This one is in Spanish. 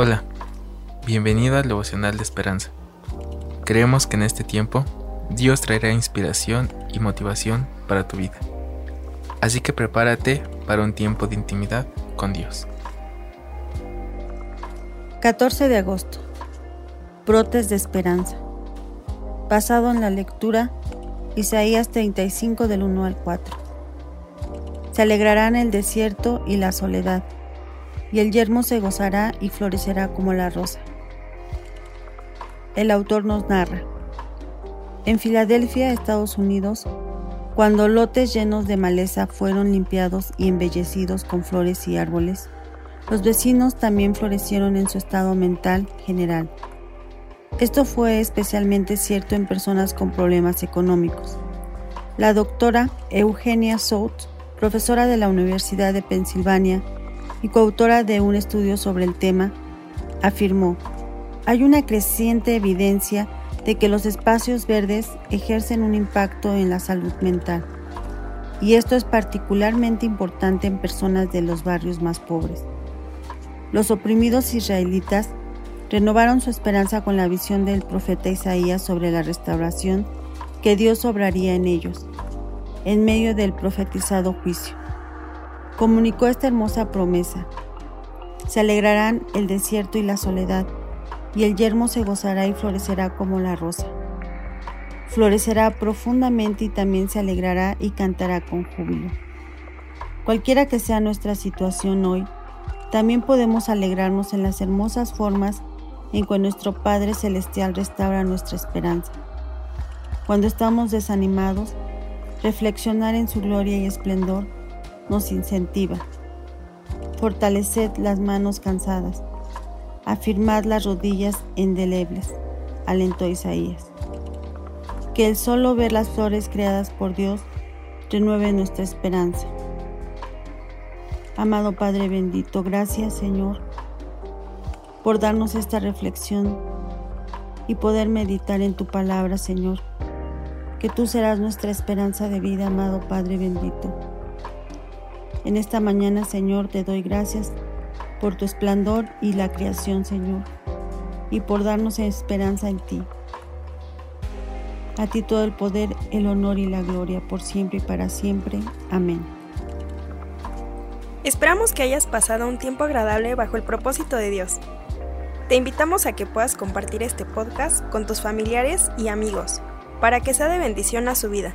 Hola, bienvenido al devocional de esperanza. Creemos que en este tiempo Dios traerá inspiración y motivación para tu vida. Así que prepárate para un tiempo de intimidad con Dios. 14 de agosto. Brotes de esperanza. Basado en la lectura Isaías 35 del 1 al 4. Se alegrarán el desierto y la soledad y el yermo se gozará y florecerá como la rosa. El autor nos narra. En Filadelfia, Estados Unidos, cuando lotes llenos de maleza fueron limpiados y embellecidos con flores y árboles, los vecinos también florecieron en su estado mental general. Esto fue especialmente cierto en personas con problemas económicos. La doctora Eugenia Sout, profesora de la Universidad de Pensilvania, y coautora de un estudio sobre el tema, afirmó, hay una creciente evidencia de que los espacios verdes ejercen un impacto en la salud mental, y esto es particularmente importante en personas de los barrios más pobres. Los oprimidos israelitas renovaron su esperanza con la visión del profeta Isaías sobre la restauración que Dios obraría en ellos, en medio del profetizado juicio comunicó esta hermosa promesa. Se alegrarán el desierto y la soledad, y el yermo se gozará y florecerá como la rosa. Florecerá profundamente y también se alegrará y cantará con júbilo. Cualquiera que sea nuestra situación hoy, también podemos alegrarnos en las hermosas formas en que nuestro Padre Celestial restaura nuestra esperanza. Cuando estamos desanimados, reflexionar en su gloria y esplendor nos incentiva. Fortaleced las manos cansadas, afirmad las rodillas indelebles, alentó Isaías. Que el solo ver las flores creadas por Dios renueve nuestra esperanza. Amado Padre bendito, gracias Señor por darnos esta reflexión y poder meditar en tu palabra, Señor. Que tú serás nuestra esperanza de vida, amado Padre bendito. En esta mañana, Señor, te doy gracias por tu esplendor y la creación, Señor, y por darnos esperanza en ti. A ti todo el poder, el honor y la gloria, por siempre y para siempre. Amén. Esperamos que hayas pasado un tiempo agradable bajo el propósito de Dios. Te invitamos a que puedas compartir este podcast con tus familiares y amigos, para que sea de bendición a su vida.